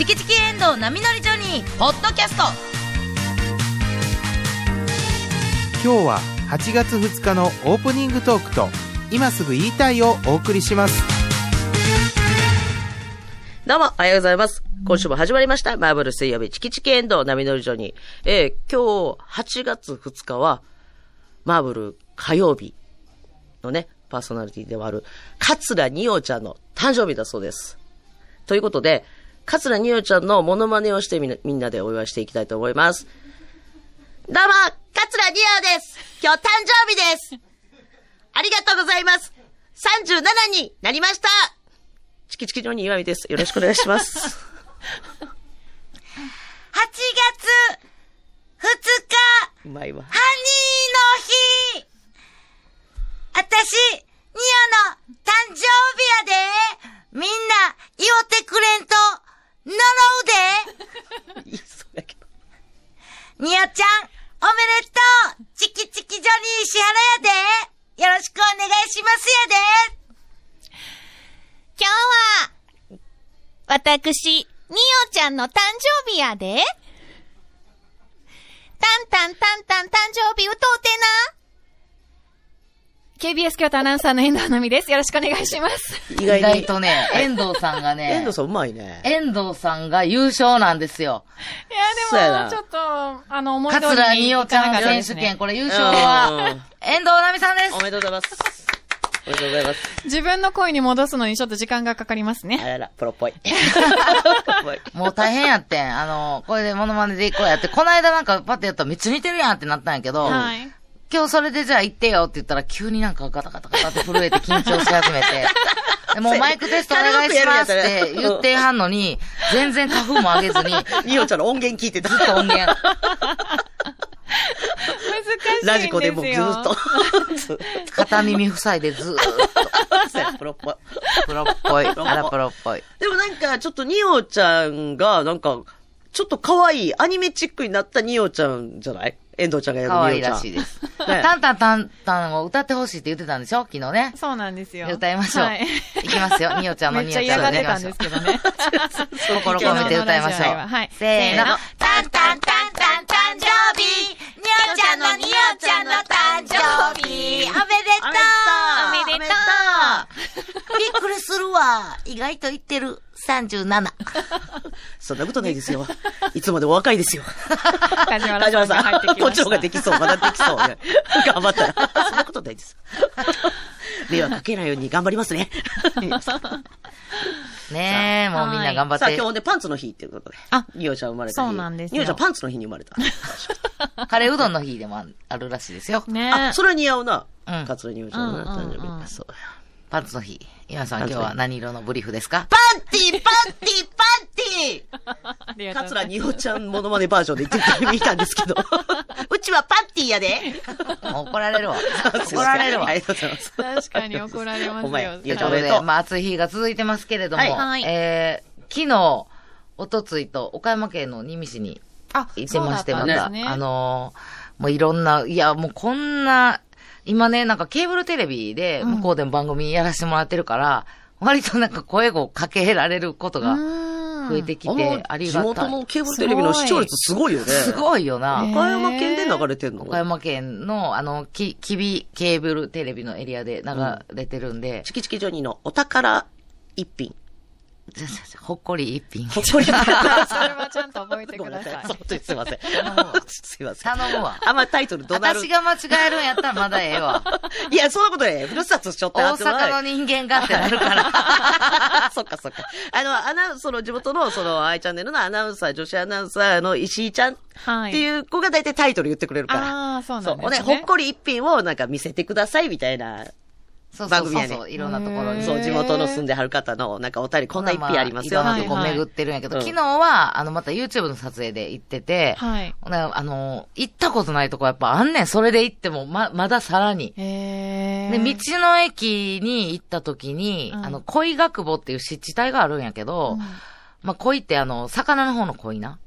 チキチキエンドウ波乗りジョニー」ポッドキャスト今日は8月2日のオープニングトークと今すぐ言いたいをお送りしますどうも、おはようございます。今週も始まりました。マーブル水曜日、チキチキエンドウ波乗りジョニー。えー、今日、8月2日は、マーブル火曜日のね、パーソナリティでもある、桂二葉ちゃんの誕生日だそうです。ということで、桂二葉ちゃんのモノマネをしてみんなみんなでお祝いしていきたいと思います。どうも、桂二葉です今日誕生日ですありがとうございます !37 になりましたチキチキジョニー岩見です。よろしくお願いします。8月2日うまいわ。ハニーの日私、ニオの誕生日やでみんな、祝ってくれんと、呪うでいいそうやけど。ニオちゃん、おめでとうチキチキジョニー石原やでよろしくお願いしますやで今日は、私、ニオちゃんの誕生日やで。タンタンタンタン誕生日歌うてな。KBS 京都アナウンサーの遠藤奈美です。よろしくお願いします。意意外外に。とね、遠藤さんがね、遠藤さんうまいね。遠藤さんが優勝なんですよ。いやでも、ちょっと、あの、思い通りに桂二葉ちゃん選手権、これ優勝は、遠藤奈美さんですお。めでとうございます。おめでとうございます。自分の声に戻すのにちょっと時間がかかりますね。あらら、プロっぽい。プロっぽいもう大変やってん。あの、これでモノマネでいこうやって、この間なんかパッてやったらめっちゃ似てるやんってなったんやけど、はい。今日それでじゃあ行ってよって言ったら急になんかガタガタガタって震えて緊張し始めて、でもうマイクテストお願いしますって言ってはんのに、全然花粉も上げずに、ニオちゃんの音源聞いてた。ずっと音源。難しいんですよ。ラジコでもずーっと。片耳塞いでずーっと。プロっぽい。プロっぽい。あらプロっぽい。でもなんか、ちょっとニオちゃんが、なんか、ちょっと可愛い、アニメチックになったニオちゃんじゃない？遠藤ちゃんがやる可愛いニオちゃん。らしいです。ねタンタンタンタンを歌ってほしいって言ってたんでしょ？昨日ね。そうなんですよ。歌いましょう。はい。い、きますよ。ニオちゃんのめっちゃニオちゃん嫌がってたんすけどね。心込めて歌いましょう。はいせーの。タンタンタンタン誕生日ニオちゃんのニオちゃんの誕生日おめでとうおめでとうびっくりするわ。意外と言ってる。37。そんなことないですよ。いつまでお若いですよ。梶原さん、さんが入ってきこっちの。方ができそう。まだできそう。頑張ったら。そんなことないです。迷惑かけないように頑張りますね。ねえ、もうみんな頑張っさあ、て。今日でパンツの日っていうことで。あニオちゃん生まれた日。そうなんですよニオちゃんパンツの日に生まれた。カレーうどんの日でもあるらしいですよ。ねあ、それは似合うな。うんカツラニオちゃんの誕うんうんうん生日。そうや。パンツの日。今さん今日は何色のブリーフですか？パンティパンティパンテありがとうございますカツラニオちゃんモノマネバージョンで言ってみたんですけど。うちはパンティやで。怒られるわ。怒られるわあ。りがとうございます。確かに怒られますお前よ。いやということで、まあ暑い日が続いてますけれども、はいはいえー、昨日、おとついと岡山県の新見市にあ、行ってまして、また、あのーもういろんな、いや、もうこんな、今ね、なんかケーブルテレビで向こうでも番組やらせてもらってるから、割となんか声をかけられることが増えてきあて、あり地がたい。元のケーブルテレビの視聴率すごいよね。すごいよな。ね岡山県で流れてんの？岡山県の、あの、き、きびケーブルテレビのエリアで流れてるんで、チキチキジョニーのお宝一品。ほっこり一品。ほっこり。それはちゃんと覚えてください。本当にすいません。すいません。頼むわ。あんまタイトルどなる私。が間違えるんやったらまだええわ。いや、そんなことね、ふるさとしょって大阪の人間がってなるから。そっかそっか。あの、アナウンその地元の、その、アイチャンネルのアナウンサー、女子アナウンサーの石井ちゃんっはい。ていう子が大体タイトル言ってくれるから。ああ、そうそうんですね。ほっこり一品をなんか見せてくださいみたいな、番組やねそうそうそう。いろんなところに。そう、地元の住んではる方の、なんかお便りこんな一品ありますよ。まあいろんなとこはいはい巡ってるんやけど、うん昨日は、あの、また YouTube の撮影で行ってて、はい。あの、行ったことないとこやっぱあんねん。それで行っても、ま、まださらに。へえ。で、道の駅に行った時に、うんあの、恋学母っていう湿地帯があるんやけど、まあ、恋ってあの、魚の方の恋な。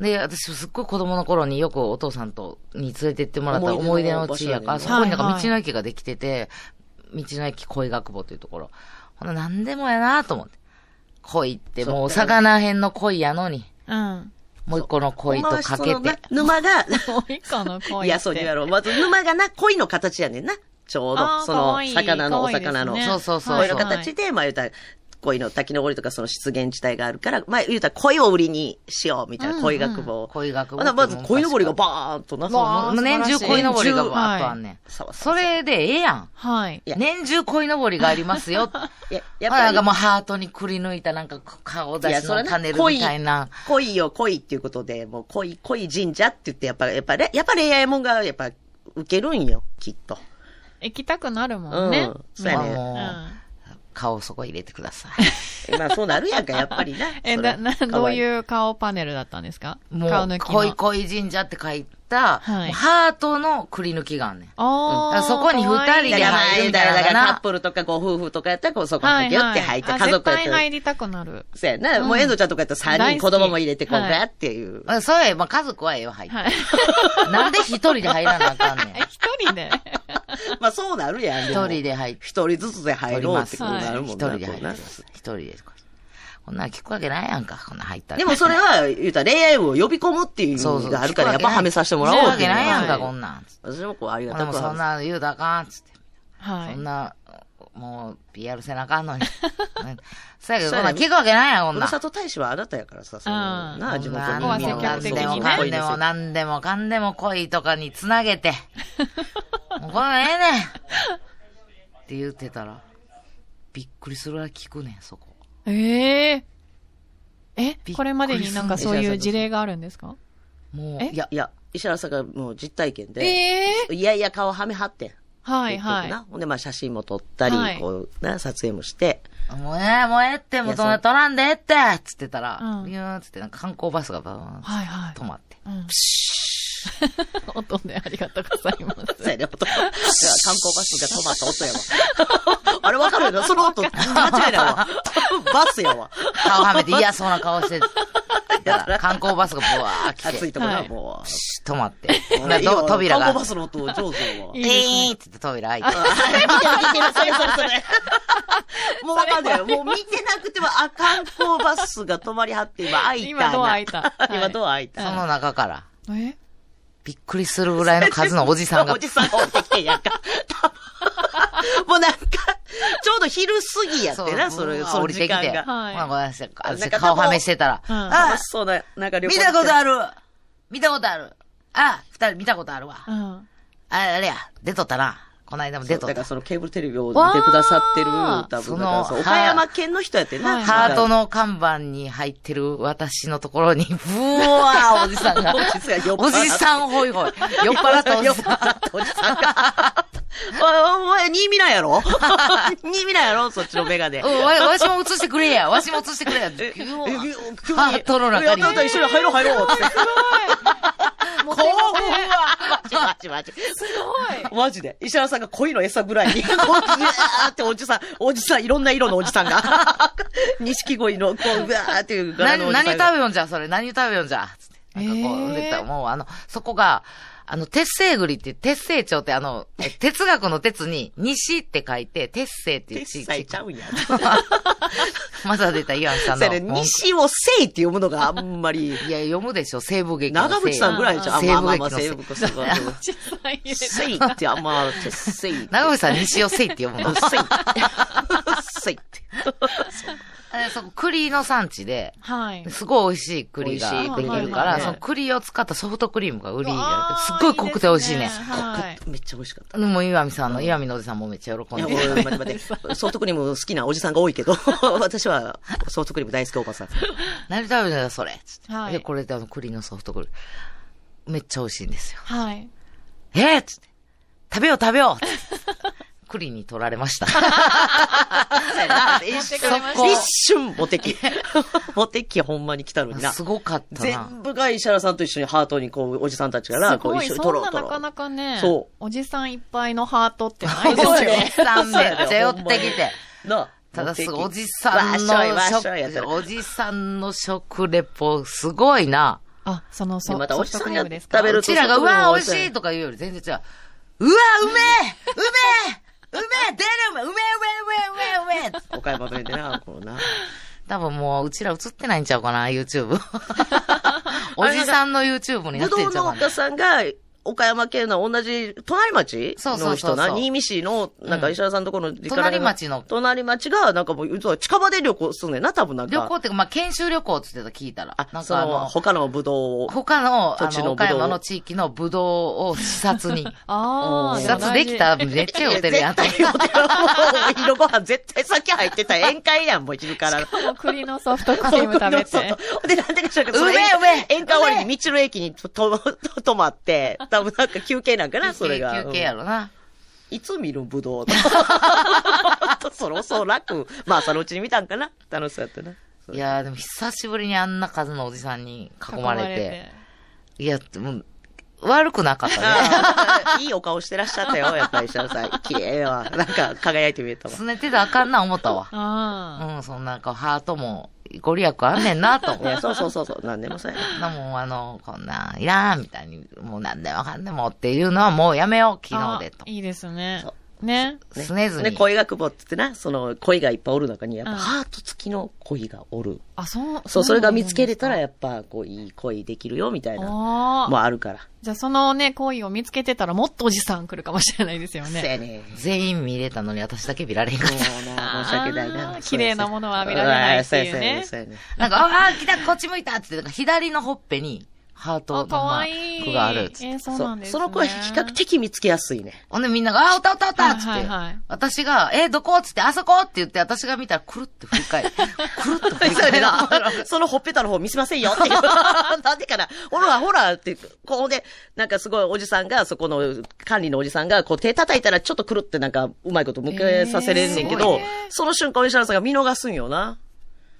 で、私すっごい子供の頃によくお父さんと、に連れて行ってもらった思い出のの地やから、そこになんかはいはい道の駅ができてて、道の駅恋学母っていうところ。ほな、なんでもやなと思って。恋って、もう魚辺の恋やのに、うん。もう一個の恋とかけて。沼が、もう一個の恋。いや、そうやろう。まず沼がな、恋の形やねんな。ちょうど。その魚のお魚の。そうそうそう恋の形で、まあ言うたら、恋の滝登りとかその湿原地帯があるから、まあ言うたら恋を売りにしようみたいな恋学部を。恋学部まず恋登りがバーンとな、そう年中恋登りがバーっとあんねん。そうそれでええやん。はい。年中恋登りがありますよ。いや、やっぱりんかもうハートにくり抜いたなんか顔出しのパネルみたいな。恋よ恋っていうことで、もう恋、恋神社って言って、やっぱ、やっぱ、やっぱ恋愛もんが、やっぱ、受けるんよ、きっと。行きたくなるもんね。うんそうやね顔そこ入れてくださ まあ、そうなるやんか、やっぱりな。え、な、な、どういう顔パネルだったんですか？い。もう。恋恋神社って書いた、はいハートのくり抜きがあんねん。ああ。だからそこに二人で入るみたいなだからカップルとかご夫婦とかやったら、こう、そこにギュって入って、はいはい家族やったら。入りたくなる。そうやな。もう、遠藤ちゃんとかやったら3人子供も入れて、こう、はいガーっていう。あそうや、まあ家族はええわ、入って。はい。なんで一人で入らなあかんねん。え、一人で？まあ、そうなるやん。一人で入って。一人ずつで入ろうってことになるもんな。一人で入ってこうなます。一人で。こんなん聞くわけないやんか、こんなん入ったら。でもそれは、言うたら恋愛を呼び込むっていう意味があるから、やっぱはめさせてもらおう聞くわっていうのはけないやんか、はいこんなん。私もこう、ありがでたくもそんな言うたらあかん、つって。はい。そんな、もう、PR せなあかんのに。ね そうやけど、こんなん聞くわけないやん、こんなん。ふるさと大使はあなたやからさ、そのうんなあ、地元に。ここは積極的にね何でも何でもかんでも恋とかにつなげて。もうこれええねんって言ってたら、びっくりするぐらい聞くねん、そこ。えええりこれまでになんかそういう事例があるんですか？え、もういや、いや、石原さんがもう実体験で、ええいやいや顔はめはってん。はい結局はい。な。ほんで、まあ写真も撮ったり、はいこう、な、撮影もして、もうええ、もうええって、もうそんな取らんでええってつってたら、うんビューンつってなんか観光バスがバーンはいはい。止まって。うん。音でありがとうございます。そうやね、音。いや観光バスが止まった音やわ。あれわかるよな、その音、間違いないわ。バスやわ。顔はめて嫌そうな顔して観光バスがブワー来て、暑いとこな、はいもう。止まって。扉が観光バ、スの音上手やわ。いいですねえーって言って扉開いて。見てる見てる、それそれそれ。もうわかんないよ。もう見てなくても、あ、観光バスが止まりはって、今開いたな。今ドア開いたはい今ドア開いた。その中から、え？びっくりするぐらいの数のおじさんがお、じさんが降りてきてんやんか。もうなんか、ちょうど昼過ぎやってな、それ、その降りてきて。はいまあごめんなさい顔はめしてたら、うん楽しそうな、なんか見たことある。る見たことあるあ、二人見たことあるわ。うん。ああれや、出とったな。この間も出とっただから。そのケーブルテレビを見てくださってる、わ多分、その岡山県の人やってんな。はいハートの看板に入ってる私のところに、ブワーおじさんが おじさん酔っ払っておじさんホイホイ。酔っ払ったおじさん。酔っ払ったおじさんが。おお前、新見なんやろ？新見なんやろ？そっちのメガネ。うんわ、わしも映してくれや。わしも映してくれや。え、急にえ急にハートの中にやったやった一緒に入ろう入ろうって。もう興奮はマジマジマジ。すごい。マジで。石原さんが恋の餌ぐらいに、こう、っておじさん、おじさん、いろんな色のおじさんが、錦鯉の、こう、ぐわーっていう柄の何、何おじさんが。食べよんじゃ、それ。何食べよんじゃ。つって。なんかこう、えー出たもうあの、そこが、あの、鉄星栗って、鉄星町ってあの、え哲学の鉄に、西って書いて、鉄星っていう鉄地斎ちゃうんや。まだ出た岩見さんの。それ、西をせいって読むのがあんまり、いや、読むでしょ、西部劇の長渕さんぐらいじゃん。あ西部劇の西西部すごい。小さい入れせいってあんま、せい。長渕さん西をせいって読むの。せい。せいって。えそこ、栗の産地で、はい。すごい美味しい栗ができるから、ねその栗を使ったソフトクリームが売りにわーすっごい濃くて美味しいね。めっちゃ美味しかった。でも、岩見さんの、岩見のおじさんもめっちゃ喜んいや、でもう、待って待って。ソフトクリーム好きなおじさんが多いけど、私はソフトクリーム大好きおばさん。何食べるんだよ、それ。つってはいで、これであの栗のソフトクリーム。めっちゃ美味しいんですよ。はい。えー、つって。食べよう食べようつって栗に取られました。一瞬、一瞬、モテキ。モテキほんまに来たのになす。ごかったな。全部が石原さんと一緒にハートにこう、おじさんたちがな、こう一緒にそんな撮ろう撮ろう。なかなかね、そうおじさんいっぱいのハートってないですよおじさんめっちゃ寄ってきて。なただすごい、おじんさんのおじさんの食レポ、すごいな。あ、そのソでまたおじさんが食べるうちらが、うわ、美味しいとか言うより全然違う。うわ、うめえうめえうめえ出るうめえうめえうめえうめえうめえ岡山弁でな、こうな。多分もう、うちら映ってないんちゃうかな、YouTube。おじさんの YouTube になってぶどんちゃうかな。う農家さんが、岡山県の同じ、隣町の人な、新見市の、なんか石原さんのところの隣町の隣町が、なんかもう、近場で旅行すんねんな、多分なんか。旅行っていうか、まあ、研修旅行って言ってた聞いたら。あ、なんその、かあの、他のぶどうを。他の、あの、土地の岡山の地域のブドウを視察に。ああ、視察できたらめっちゃ酔ってるやん。絶対酔ってる。もう、お昼ご飯絶対先入ってた宴会やん、もう昼から。もう栗のソフトクリーム食べそうて。で、なんでかしらんけど、それうめえうめえ宴会終わりに道の駅にと、と、と泊まって、多分なんか休憩なんかな、それが。休憩やろな。いつ見るぶどう そろそろ楽。まあ、そのうちに見たんかな楽しそうやったな。いやーでも久しぶりにあんな数のおじさんに囲まれて。いや、もう、悪くなかったね。いいお顔してらっしゃったよ、やっぱり石原さん。綺麗やわ。なんか、輝いて見えたわ。すねてたらあかんな思ったわ。あうん、そんなんかハートもご利益あんねんなと思 いや、そうそうそうそう、なんでもそうやもうあの、こんなんいらんみたいに、もうなんでもかんでもっていうのはもうやめよう、昨日でとあ。いいですねそ。ね。ねすねずにね、恋が久保って言ってな、その恋がいっぱいおる中に、やっぱうんハート付きの恋がおる。あ、そう。そう、それが見つけれたら、ややっぱ、こう、いい恋できるよ、みたいな、ああ。もあるから。じゃあそのね、恋を見つけてたらもっとおじさん来るかもしれないですよそうね。やね。全員見れたのに私だけ見られへんかった。申し訳ないあな。ー綺麗なものは見られないっていうねそうやね。なんか、ああ、来た、こっち向いたって言って、なんか左のほっぺにハートあ、のかわマいい。ークがあるっつっその子は比較的見つけやすいね。ほんでみんなが、あ、おったおったおったっつって、私が、え、どこ?っつって、あそこ?って言って、私が見たら、くるって振り返る。くるっと振り返る。な。そのほっぺたの方見せませんよっていう。なんでかな。ほら、ほらって、こうで、なんかすごいおじさんが、そこの管理のおじさんが、こう手叩いたらちょっとくるってなんか、うまいこと向けさせれんねんけど、えーその瞬間、石原さんが見逃すんよな。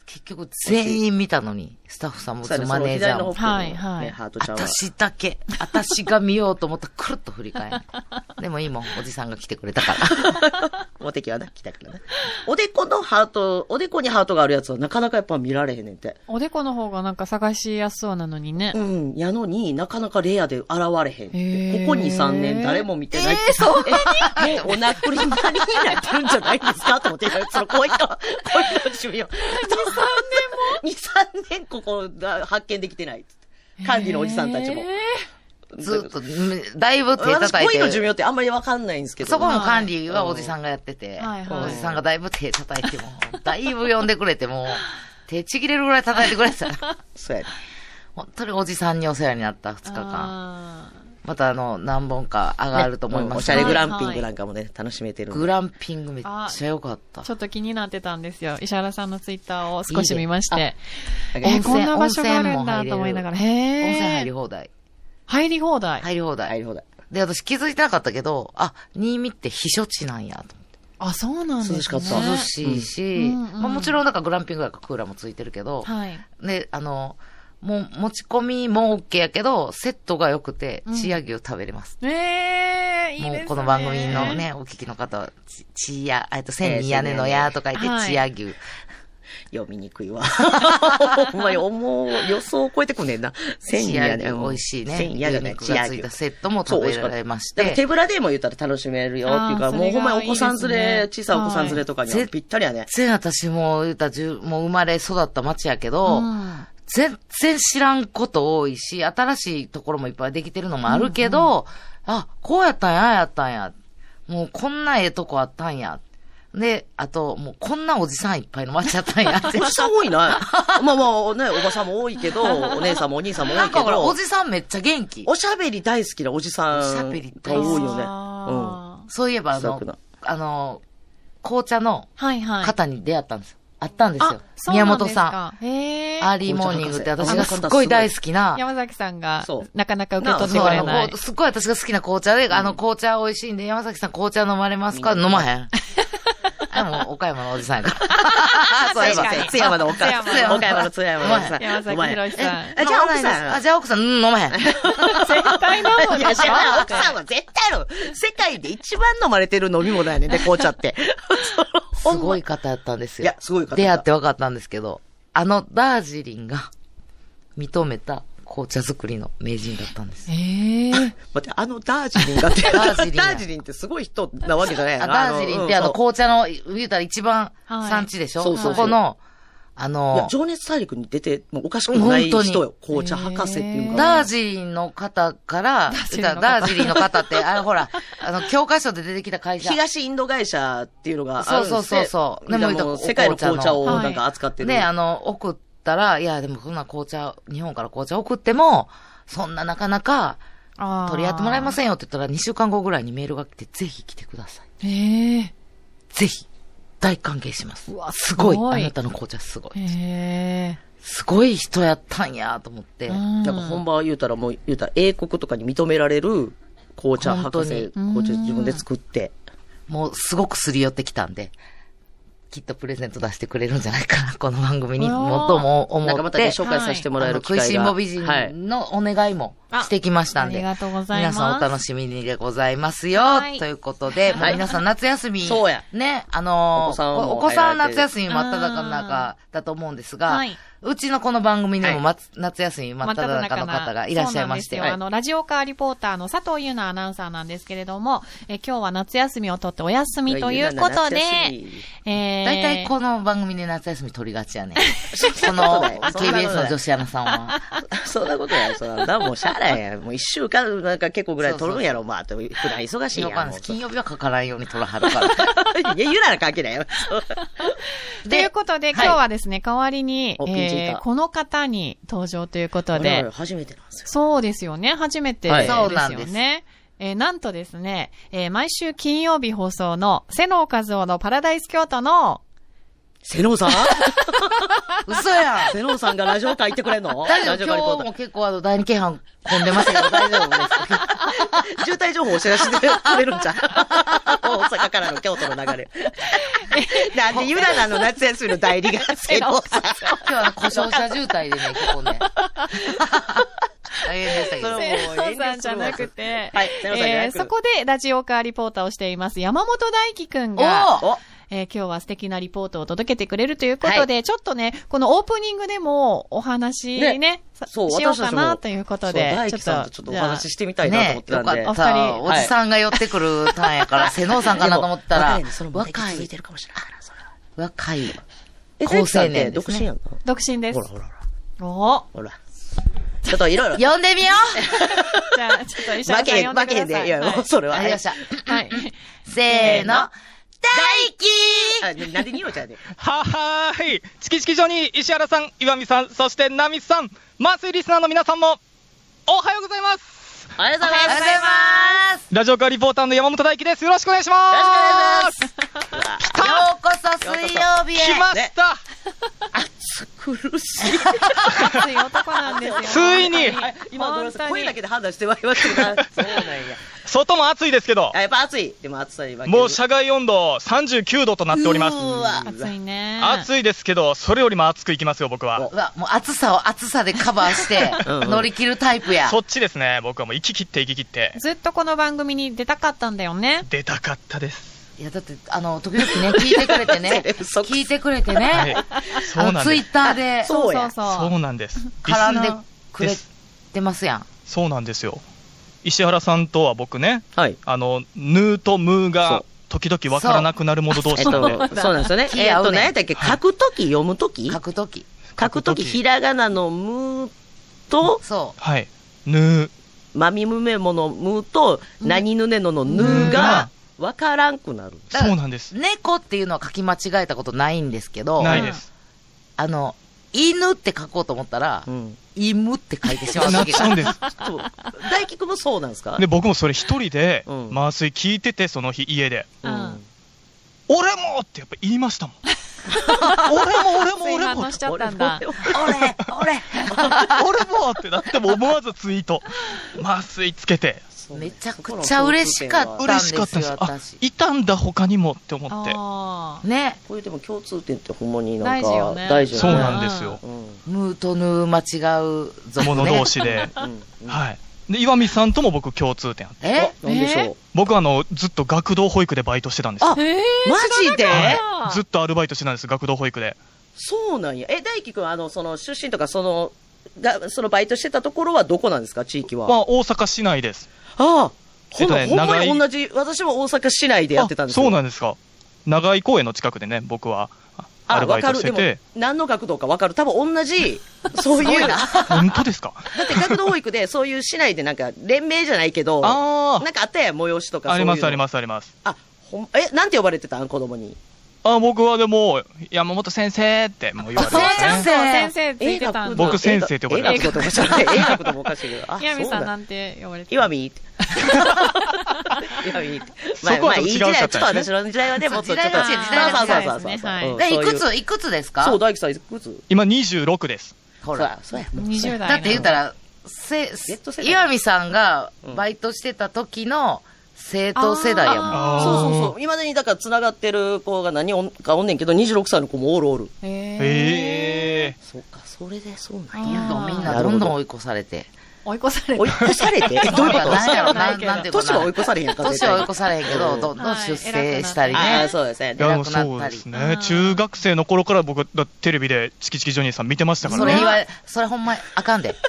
結局、全員見たのに、スタッフさんも、マネージャーもはいはいね、ハートちゃんは。私だけ、私が見ようと思ったら、くるっと振り返る。でもいいもん、おじさんが来てくれたから。お敵はな、来たからな。おでこのハート、おでこにハートがあるやつはなかなかやっぱ見られへんねんて。おでこの方がなんか探しやすそうなのにねう。ん。やのになかなかレアで現れへんって。ここ2、3年誰も見てないって。えー、そんなにおなくりまりになってるんじゃないですか？と思って、その恋の、恋の趣味を。2、3年も ?2、3年ここだ発見できてない。管理のおじさんたちも。ずっと、だいぶ手私、叩いて。恋の寿命ってあんまりわかんないんですけど。そこも管理はおじさんがやってて、はいはいおじさんがだいぶ手叩いても、だいぶ呼んでくれても、手ちぎれるぐらい叩いてくれてた。そうやね。本当におじさんにお世話になった2日間。あまたあの、何本か上がると思います。うんおしゃれグランピングなんかもね、楽しめてるグランピングめっちゃ良かったー。ちょっと気になってたんですよ。石原さんのツイッターを少し見まして。あえーこんな場所があるんだと思いながら。へ温泉入りー。放題。入り放題。入り放題。入り放題。で、私気づいてなかったけど、あ、新見って避暑地なんやと思って。あ、そうなんですね。涼しかった涼しいし、うんうんうんまあ、もちろんなんかグランピングやからクーラーもついてるけど、はい。で、あの、もう持ち込みも OK やけど、セットが良くて、うん。チヤ牛食べれます。ええいいですね。もうこの番組のね、お聞きの方は、ち、ちや、えっと、千に屋根の屋と書いて、はいチヤ牛。読みにくいわ。ほんまに思う、予想を超えてくんねんな。千チやね。ヤ牛美味しいね。千やじゃついた。セットも食べられまして。だから手、ぶらでも言ったら楽しめるよっていうか、もうほんまにお子さん連それね小さい。お子さん連れとかにははい。ぴったりやね。全然私も言うたらじゅ、もう生まれ育った町やけど、うん全然知らんこと多いし、新しいところもいっぱいできてるのもあるけど、あ、こうやったんや、ああやったんや。もうこんなええとこあったんや。で、あと、もうこんなおじさんいっぱいの街やったんやって お。じさん多いな。まあまあね、おばさんも多いけど、お姉さんもお兄さんも多けないんかほら、おど、じさんめっちゃ元気。おしゃべり大好きなおじさんおしゃべりが大好き多いよね。うん。そういえばあのあの、紅茶のはいはい。方に出会ったんですよ。あったんですよ。宮本さん。アーリーモーニングって私がすっごい大好きな、山崎さんがそう、なかなか受け取ってくれない。すっごい私が好きな紅茶で、あの、紅茶美味しいんで、山崎さん紅茶飲まれますか？飲まへん。あ、もう、岡山のおじさんやから。そういえば津山のお山の岡山の津山のお母さん。山崎博さん。あ、じゃあ奥さん。あ、じゃあ奥さん、うん、飲まへん。絶対飲むんいや、でしょ知らない。奥さんは絶対の、世界で一番飲まれてる飲み物やねんね、紅茶って。すごい方やったんですよ。いやすごい方出会って分かったんですけど、あの、ダージリンが認めた紅茶作りの名人だったんです。ええ待って、あのダージリンだって。ダージリンやダージリンってすごい人なわけじゃない。ダージリンってあの、うん紅茶の、言うたら一番はい産地でしょ、そうそうそうそこの、あの、情熱大陸に出てもおかしくない本当に人よ。紅茶博士っていうか。ダージリンの方から、ダージリンの方って、あの、ほら、あの、教科書で出てきた会社。東インド会社っていうのがあるんですそうそうそうそうででもも世界の紅茶をはいなんか扱ってる。ね、あの、送ったら、いや、でもそんな紅茶、日本から紅茶送っても、そんななかなか取り合ってもらえませんよって言ったら、2週間後ぐらいにメールが来て、ぜひ来てください。ん。へえ。ぜひ、大歓迎します。うわすごい。すごいあなたの紅茶すごい。へえ。すごい人やったんやと思って。うんなんか本場言うたらもう言うたら英国とかに認められる紅茶博士、本当に紅茶自分で作って。もうすごくすり寄ってきたんで、きっとプレゼント出してくれるんじゃないかな、この番組に。もっとも思なんかまたね、って、紹介させてもらえる機会が。食いしん坊美人はい。のお願いもしてきましたんで。あありがとうございます。皆さんお楽しみにでございますよ。はい。ということで、もう皆さん夏休み。そうや。ね、あのーお子さん夏休み真っ只中だと思うんですが、はい。うちのこの番組にも、夏休み真っ只中の方がいらっしゃいまして。あの、ラジオカーリポーターの佐藤優奈アナウンサーなんですけれども、え今日は夏休みを取ってお休みということで、えー、大体この番組で夏休み取りがちやね。こその KBS の女子アナさんは。そんなことない。そんな、もうしゃあないやん。もう一週間なんか結構ぐらい取るんやろ、まあ。普段忙しいやん。金曜日はかからんように取らはるから。いや、言うなら関係ないよ。ということで、今日はですね、代わりに、えー、この方に登場ということ我で々、初めてなんですよ。そうですよね。初めてはいですよそうなんですね。えーなんとですね、えー毎週金曜日放送の瀬能和夫のパラダイス京都の、瀬能さん？嘘やん。瀬能さんがラジオ会行ってくれんの？大丈夫ラジオ会リポーター今日も結構あの、第二京阪混んでましたけど、大丈夫です。か渋滞情報を知らせてくれるんじゃ。ん。大阪からの京都の流れ。なんで、ゆらなの夏休みの代理が瀬能さん。今日はあの故障車渋滞でね、結構ね。大変でしたけど。それ瀬能さんじゃなくて、はいえーそこでラジオカーリポーターをしています。山本大輝くんが、えー今日は素敵なリポートを届けてくれるということで、ちょっとね、このオープニングでもお話ね、ねさそうしようかなということで、大輝さんとちょっとお話ししてみたいなと思ねってたんで。よかっお二人た。おじさんが寄ってくるターンやから、瀬能さんかなと思ったら若い若い続いて、るかもしれない。あらそれは若い。え、高青年ね独身やんの独身ですほら。ほらほら。おほら。ちょっといろいろ。呼んでみよじゃあ、ちょっと 石原さん負け。負けで。いや、はそれは。うありました。はい。せーの。大輝あ、なんでニオちゃんで。ははーい。チキチキジョニー、石原さん、岩見さん、そしてナミさん、マースイリスナーの皆さんも、おはようございます。ありがとうございます。ラジオカーリポーターの山本大輝です。よろしくお願いします。よろしくお願いします。ようこそ水曜日へ。来ました。苦しい。熱い男なんですよ。ついにはい今ごめんなさい。本当に声だけで判断してまいりましたが。そうなんや。外も暑いですけどあ、、やっぱ暑い。でも暑さに負ける。もう車外温度39度となっております。うーわ暑いね。暑いですけど、それよりも暑くいきますよ、僕は。うわ、もう暑さを暑さでカバーして 乗り切るタイプや。そっちですね。僕はもう息切って息切って。ずっとこの番組に出たかったんだよね。出たかったです。いや、だって、あの、時々ね、聞いてくれてね、聞いてくれてはいね、。あの、そうなんですツイッ。ターでそうやそうそうなんです。絡んでくれてますやん。そうなんですよ。石原さんとは僕ね、はい。あの、ヌーとムーそがう時々わからなくなるもの同士えっと、なので、そうなんですよね。えっと、何やったっけ？書くとき、読むとき書くとき。書くとき、ひらがなのむと、そはい。ヌー、まみむめものむと、何ぬねののぬが、わからんくなる。だからそうなんですう。。猫っていうのは書き間違えたことないんですけど、ないです。あの、犬って書こうと思ったらう、ん。犬って書いてしまう時がなっちゃうんです。大輝くんもそうなんですか？で、僕もそれ一人で、うん麻酔聞いてて、その日家で、うん俺もってやっぱ言いましたもん。俺も俺も追俺も反応しちゃったんだ。俺、俺。俺もってなっても思わずツイート。麻酔つけて。めちゃくちゃ嬉しかったん嬉ですよしかったです。いたんだ他にもって思って。ね。これでも共通点ってほんまになんか、大事よね大事よねそうなんですよ。うん。ムーとヌー間違う族ね。もの同士で。はい。で、岩見さんとも僕共通点あって。え？あなんでしょう？僕はあの、ずっと学童保育でバイトしてたんです。あえ？ー、マジで？はい。ずっとアルバイトしてたんです、学童保育で。そうなんや。え、大輝くん、あの、その、出身とか、その、が、そのバイトしてたところはどこなんですか、地域は。まあ、大阪市内です。ああ。ほん,、えっとねほんまに同じ、私も大阪市内でやってたんですよ。あそうなんですか。長井公園の近くでね、僕は。あアルバイトわかる。でも何の学童かわかる。多分同じ、そういう、だ本当ですか？って学童保育でそういう市内でなんか、連盟じゃないけど、あなんかあったやん、催しとか。あ。ありますありす。ますあります。あ、ほん、え、なんて呼ばれてたん？子供に。あ、僕はでも、山本先生ってもう言われてますね。先生先生って言ってたんだ。僕先生って呼ばれてる。映画とかじゃない。映画とかもおかしいけど。あ、岩見さんなんて呼ばれて岩 見って。岩見って。そこはちょっと違ういい時代、ちょっと私の時代はね、もっとちょっと。時代が違うそうそうそうそうでいくつ、いくつですか？そう、大樹さんいくつ？今26です。ほら。そうや、そうや。20代の。だって言ったら、せ、岩見さんがバイトしてた時の生徒世代やもん。そうそうそう。今までにだから繋がってる子が何人かおんねんけど、26歳の子もおるおる。へえ。そうか、それでそうなんや。どんどんみんなどんどん追い越されて。追い越され追いた。越されて？どういうこなんやろ、なんなんて いうかな。年は追い越されへんか年は追い越さされへんけど、うんどんどんはい出世したりああ、ね。そうですね偉くなったりそうですねう。ん中学生の頃から僕、だテレビでチキチキジョニーさん見てましたからね。それ言われ、それほんまあかんで。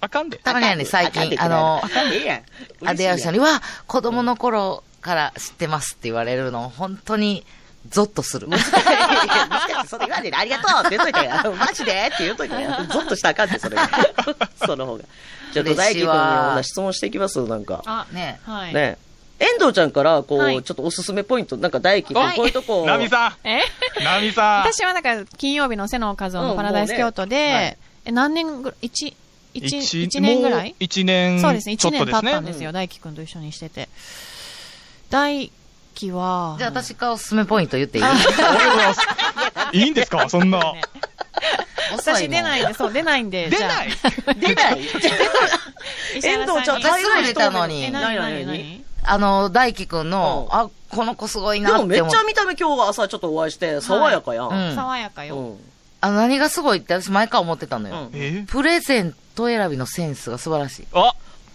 あかんで。たまにはね、最近、あの、あ出会う人には、子供の頃から知ってますって言われるの、本当に、ゾッとする。難しいそれ言わんでねありがとうって言っといてよ。マジでって言っといてよ。ゾッとしたらあかんって、それ。その方が。ちょっと大輝君に女質問していきます？なんか。あ、ねはい。ね遠藤ちゃんから、こう、はいちょっとおすすめポイント、なんか大輝こういうとこ。ナミさえ？んナミさん私はなんか、金曜日の瀬野和夫のパラダイス京都で、え何年ぐらい、一、一、一一年ぐらい？1年そうですね、一年経ちょったんですよ、大輝くんと一緒にしてて。大輝は、じゃあ私からおすすめポイント言っていい？ありがとうございます。いいんですか？そんな。ね。私出ないんで、そう、出ないんで、出ない？出ない？遠藤ちゃん、に。私すぐ出たのに。あの、大輝くんの、う。んあ、この子すごいでなって思っもめっちゃ見た目今日朝ちょっとお会いして、爽やかやん。はいうん。爽やかよ。うん。あの、何がすごいって私前から思ってたのよ。うんえ？プレゼント選びのセンスが素晴らしい。あ、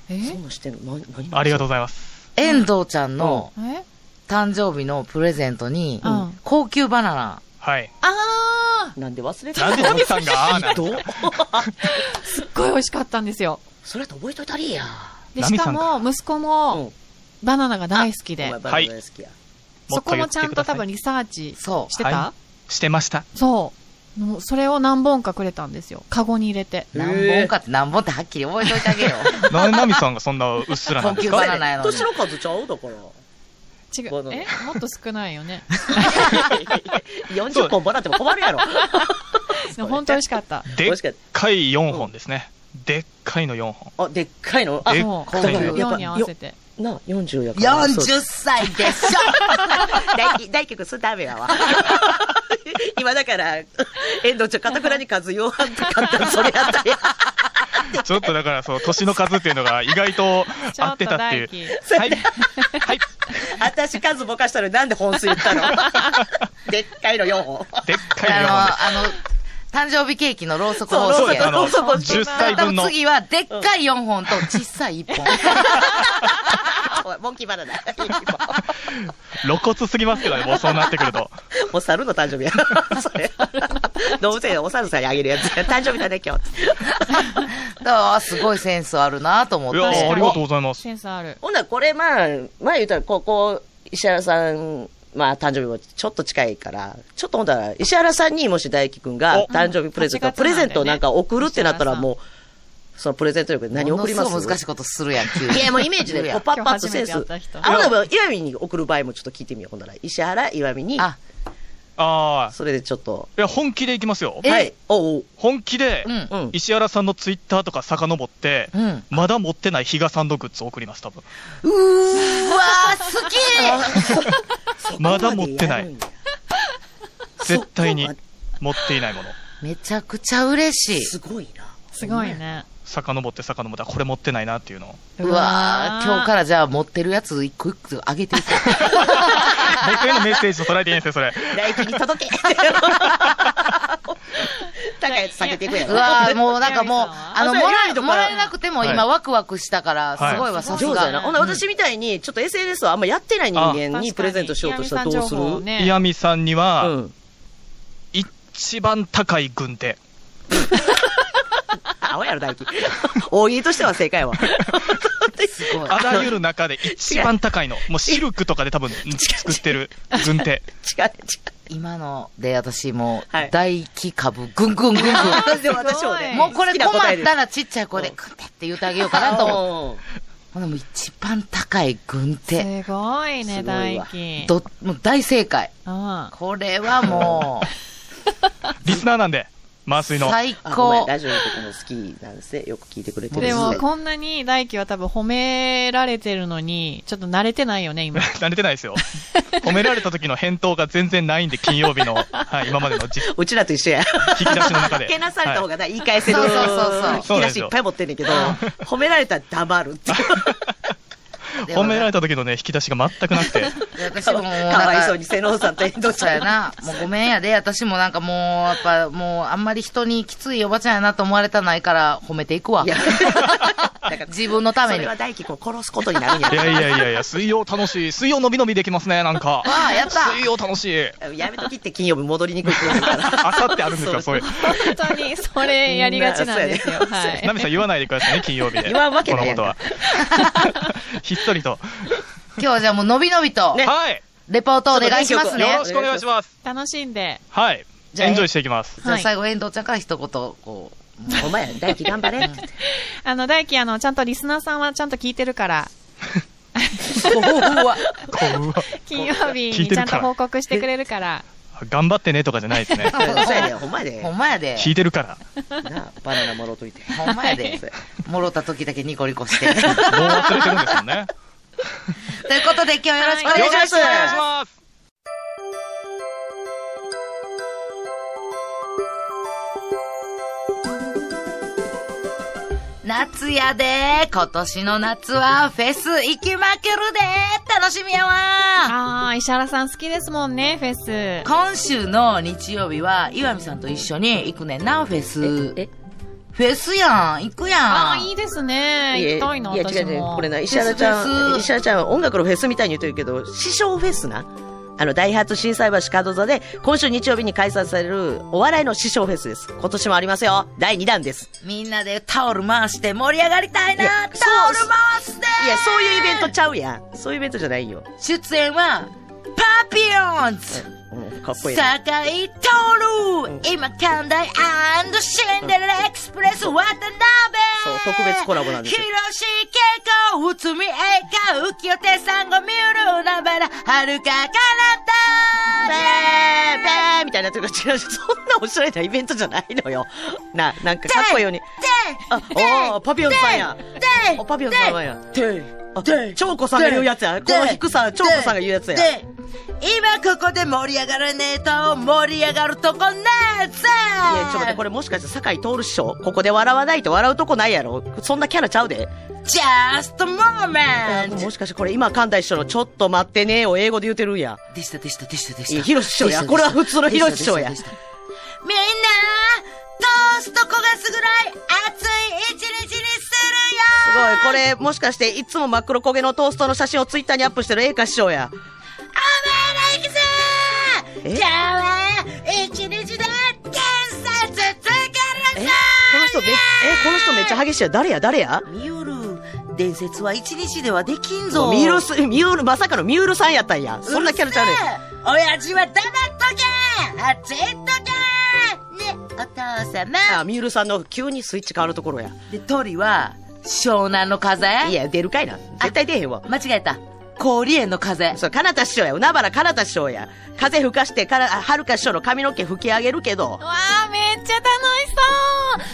え？そんなんしてんの？何何？ありがとうございます。遠藤ちゃんのえ誕生日のプレゼントにうん、高級バナナ。はい。あなんで忘れてたなんでさんが、あーなんどうー、すっごい美味しかったんですよ。それと覚えといたりや。で、ナミさんしかも、息子うもん、バナナが大好きでお前、バナナ大好きや。そこもちゃんと多分リサーチそうしてた？はしてました。そう。もうそれを何本かくれたんですよ。カゴに入れて。何本かって何本ってはっきり覚えといてあげよう。なんでナミさんがそんなうっすらなんですか年の数ちゃうだから。違う。えもっと少ないよね。40個もらっても困るやろ。本当美味しかった。でっかい4本ですね。でっかいの4本。あ、でっかいのでっそう。かいの高級4本。量に合わせて。な、40やから。そう40歳でし 大輝、大輝くん、それダメやわ。今だから、遠藤ちゃん、片倉に数言わんとかったらそれやったや ちょっとだからそう、年の数っていうのが意外と合ってたって大いう。輝。はい。はい。私数ぼかしたのになんで本数言ったの？でっかいの4本。でっかいょ。の4本。あの、あの、誕生日ケーキのろうそくそう方式やそうそうそう10歳分の。次は、でっかい4本と小さい1本。モンキーバナナ。露骨すぎますけどね、もうそうなってくると。お猿の誕生日や。それ。動物園でお猿さんにあげるやつ。誕生日だね、今日。だから、すごいセンスあるなと思って。いやー、ありがとうございます。センスある。ほんならこれ、まあ、前言ったら、ここ、石原さん、まあ、誕生日もちょっと近いから、ちょっとほんだら、石原さんにもし大輝くんがお誕生日プレゼント、うんプレゼントをなんか送るってなったらもう、そのプレゼント力で何送りますものすごい難しいことするやん、急に。いや、もうイメージで、パッパッとセンス。あ、ほんなら、岩見に送る場合もちょっと聞いてみよう。ほんなら、石原、岩見に、あ、ああ。それでちょっと、いや、本気でいきますよ。え？はい。おう本気でう、ん。うん。石原さんのツイッターとか遡って、うん。まだ持ってない比嘉さんのグッズを送ります、多分。うーわー、好きまだ持ってない絶対に持っていないもの。めちゃくちゃ嬉しい。すごいな。すごいね。遡って遡って、あこれ持ってないなっていうのを。うわー、今日からじゃあ持ってるやつ一個一個あげていこ僕へのメッセージと捉えていいんですよ、それ。大輝に届け 高いやつ下げていくやう。わー、もうなんかもう、あの、もらえ、もらえなくても今ワクワクしたから、すごいわ、さすが。上手やな。ほんなら私みたいに、ちょっと SNS をあんまやってない人間にプレゼントしようとしたらどうする？確かにね岩見さんには、うん。一番高い軍手。青やろ、大輝。大喜利としては正解は。すごい。あらゆる中で一番高いの。もうシルクとかで多分作ってる軍手。違う、違う。今ので私もうはい、大気株、ぐんぐんぐんぐん。でも私もね、もうこれ困ったらちっちゃい声で、くんてって言ってあげようかなと思っほもう一番高い軍手。すごいね、大輝。ど、もう大正解。うん。これはも リスナーなんで、麻酔う、の。最高。ラジオのとこも好きなんですね。よく聞いてくれてるんでも、ねこんなに大輝は多分褒められてるのに、ちょっと慣れてないよね、今。慣れてないですよ。褒められた時の返答が全然ないんで、金曜日の、はい、今までの実うちらと一緒や。引き出しの中で。けなされた方がな、言い返せる。そうそうそうそう引き出しいっぱい持ってんねんけど、褒められたら黙るって 褒められた時のね、引き出しが全くなくて。で私もかわいそうに、瀬能さんと遠藤ちゃん。やな。もうごめんやで。私もなんかもう、やっぱもう、あんまり人にきついおばちゃんやなと思われたないから、褒めていくわ 自分のために。あそれは大輝こう殺すことになるんやいやいやいやいや、水曜楽しい。水曜のびのびできますね、なんか。あ、やった水曜楽しい。やめときって金曜日戻りにくいって言うから。あさってあるんですか、そういう。本当に、それやりがちなんですよ。ナミさん言わないでくださいね、金曜日で。言わんわけないやんこのことは。ひっそりと。今日はじゃあもうのびのびと、ねはい。レポートお願いしますねねよろ。しくお願いします。楽しんで。はい。じゃあエンジョイしていきます。じゃあ最後、遠藤ちゃんから一言、こう。お前、大輝頑張れ。あの、大輝、あの、ちゃんとリスナーさんはちゃんと聞いてるから、金曜日にちゃんと報告してくれるから、頑張ってねとかじゃないですね。そうやで、ほんまやで。ほんまやで。聞いてるから。なあバナナもろといて。ほんまやで。もろた時だけニコニコして。もう忘れてるんですもんね。ということで今日よろしくお願いします。よろしくお願いします。夏やで今年の夏はフェス行きまくるで楽しみやわああ、石原さん好きですもんね、フェス。今週の日曜日は岩見さんと一緒に行くねんな、フェス。えフェスやん行くやんああ、いいですね。行きたいな、いや、私違う違う。も。これな、石原ちゃん、石原ちゃんは音楽のフェスみたいに言ってるけど、師匠フェスな？あの、大発震災橋門座で、今週日曜日に開催されるお笑いの師匠フェスです。今年もありますよ。第2弾です。みんなでタオル回して盛り上がりたいなタオル回していや、そういうイベントちゃうやん。そういうイベントじゃないよ。出演は、パピヨンズうん、かっこいいな。酒井徹今寛大シンデレラエクスプレス渡辺そう特別コラボなんですよ広し稽古内海映画浮世手さんご見る海原遥か彼ペーペーみたいなやつが違う。そんなおしゃれなイベントじゃないのよ。な、なんかかっこいいように。あ、おー、パピヨンさんや。お、パピヨンさんや。であ、長子さんが言うやつや。この低さ、長子さんが言うやつや。で今ここで盛り上がらねえと盛り上がるとこねえぜいや、ちょっと待って、これもしかして酒井徹師匠ここで笑わないと笑うとこないやろ？そんなキャラちゃうで。Just a moment! もしかしてこれ今神田師匠のちょっと待ってねを英語で言うてるんや。でしたでしたでしたでした。ヒロシ師匠やこれは普通のヒロシ師匠やみんな、トースト焦がすぐらい熱い一日ごい。これ、もしかして、いつも真っ黒焦げのトーストの写真をツイッターにアップしてる栄華師匠や。お前ら行くぜえ？今日は一日で建設作るえ？ぞこの人め、え、この人めっちゃ激しいや。誰や？誰や？ミュール、伝説は一日ではできんぞ。ミュールス、ミュール、まさかのミュールさんやったんや。そんなキャラちゃうねん。親父は黙っとけあっち行っとけね、お父様。あ、ミュールさんの急にスイッチ変わるところや。で、鳥は、湘南の風？いや、出るかいな。絶対出えへんわ。間違えた。氷園の風。そう、かなた師匠や。海原かなた師匠や。風吹かして、から、あはるか師匠の髪の毛吹き上げるけど。わあ、めっちゃ楽し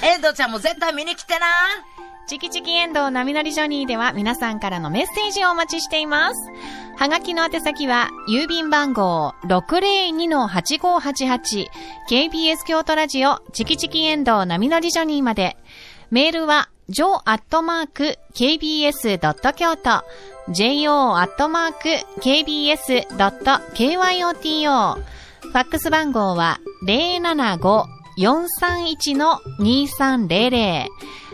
そう遠藤ちゃんも絶対見に来てな。チキチキエンドウ波乗りジョニーでは皆さんからのメッセージをお待ちしています。はがきの宛先は、郵便番号602-8588 KBS 京都ラジオチキチキエンドウ波乗りジョニーまで。メールは、jo.kbs.kyoto jo.kbs.kyoto ファックス番号は075-431-2300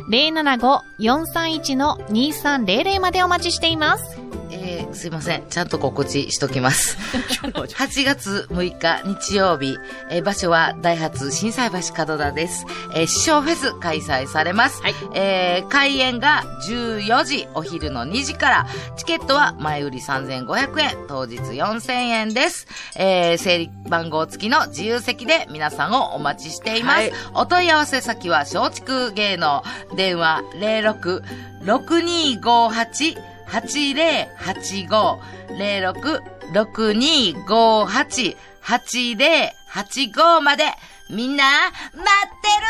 075-431-2300までお待ちしています。えーすいません。ちゃんと告知しときます。8月6日日曜日、えー場所はダイハツ震災橋門田です。えー、師匠フェス開催されます。はいえー開演が14時、お昼の2時から、チケットは前売り3500円、当日4000円です。えー整理番号付きの自由席で皆さんをお待ちしています。はいお問い合わせ先は松竹芸能電話06-6258 8085 06-6258-8085までみんな待って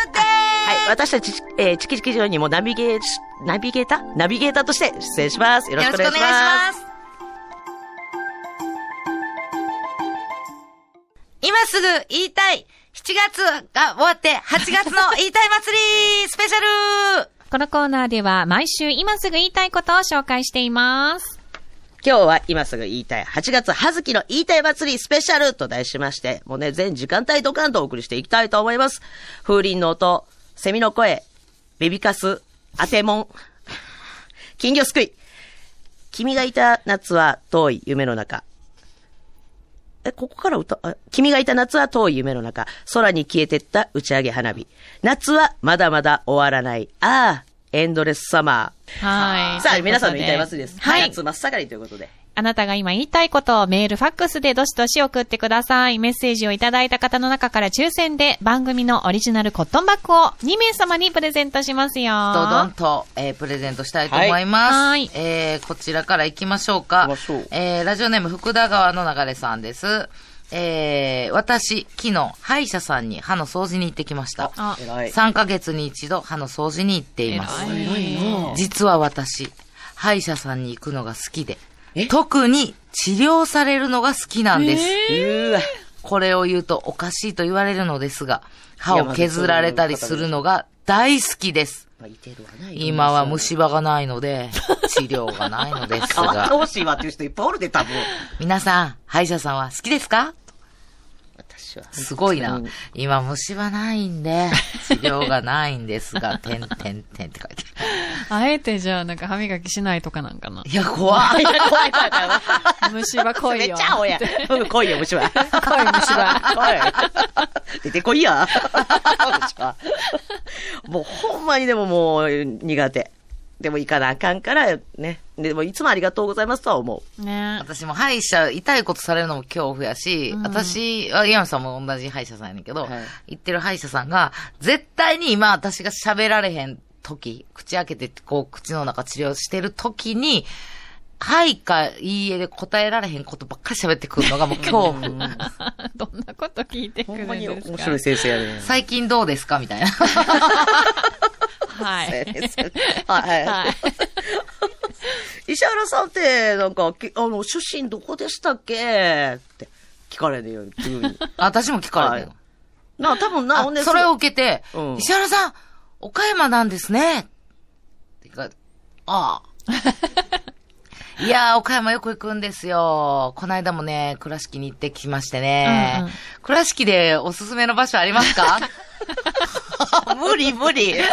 るでーはい。私たち、えーチキチキ上にもナビゲー、ナビゲータ？ーナビゲーターとして出演します。よろしくお願いします。す。今すぐ言いたい !7 月が終わって8月の言いたい祭り スペシャルこのコーナーでは毎週今すぐ言いたいことを紹介しています。今日は今すぐ言いたい8月葉月の言いたい祭りスペシャルと題しまして、もうね、全時間帯ドカンとお送りしていきたいと思います。風鈴の音、セミの声、ベビカス、当てもん、金魚すくい。君がいた夏は遠い夢の中。え、ここから歌、あ君がいた夏は遠い夢の中。空に消えてった打ち上げ花火。夏はまだまだ終わらない。ああ、エンドレスサマー。はい。さあ、皆さんの言いたい祭りです。はい。夏真っ盛りということで。あなたが今言いたいことをメール、ファックスでどしどし送ってください。メッセージをいただいた方の中から抽選で番組のオリジナルコットンバッグを2名様にプレゼントしますよ。どどんと、えープレゼントしたいと思います。はいはいえーこちらから行きましょうかう。えーラジオネーム福田川の流れさんです。えー私、昨日、歯医者さんに歯の掃除に行ってきました。あ、偉い。3ヶ月に一度歯の掃除に行っています。偉い実は私、歯医者さんに行くのが好きでえ、特に治療されるのが好きなんです。うーわ。これを言うとおかしいと言われるのですが、歯を削られたりするのが大好きです。今は虫歯がないので、治療がないのです変わってが、ほしいわっていう人いっぱいおるで、多分。皆さん、歯医者さんは好きですか？私は。すごいな。今虫歯ないんで、治療がないんですが、てんてんてんって書いてあえてじゃあなんか歯磨きしないとかなんかなあ。る。いや、怖い。いや、怖い怖い怖い。虫歯来めいよ。っちゃ青や。うん来いよ、虫歯。来い、虫歯。来い。出てこいや。虫歯。もう、ほんまにでももう、苦手。でも行かなあかんから、ね。でも、いつもありがとうございますとは思う。ね私も歯医者、痛いことされるのも恐怖やし、うん私、あ岩見さんも同じ歯医者さんやねんけど、はい行ってる歯医者さんが、絶対に今私が喋られへん時、口開けてこう口の中治療してる時に、はいかいいえで答えられへんことばっかり喋ってくるのがもう恐怖。どんなこと聞いてくるんほんまにですか面白い先生やね。最近どうですか？みたいな。はい。はい。はい。石原さんって、なんか、きあの、出身どこでしたっけ？って聞かれるよ、急に。私も聞かれてるの。な、多分な、あほんでそれを受けて、うん石原さん、岡山なんですね。ってか、ああ。いやー、岡山よく行くんですよ。この間もね、倉敷に行ってきましてね。うんうん倉敷でおすすめの場所ありますか？無 理無理。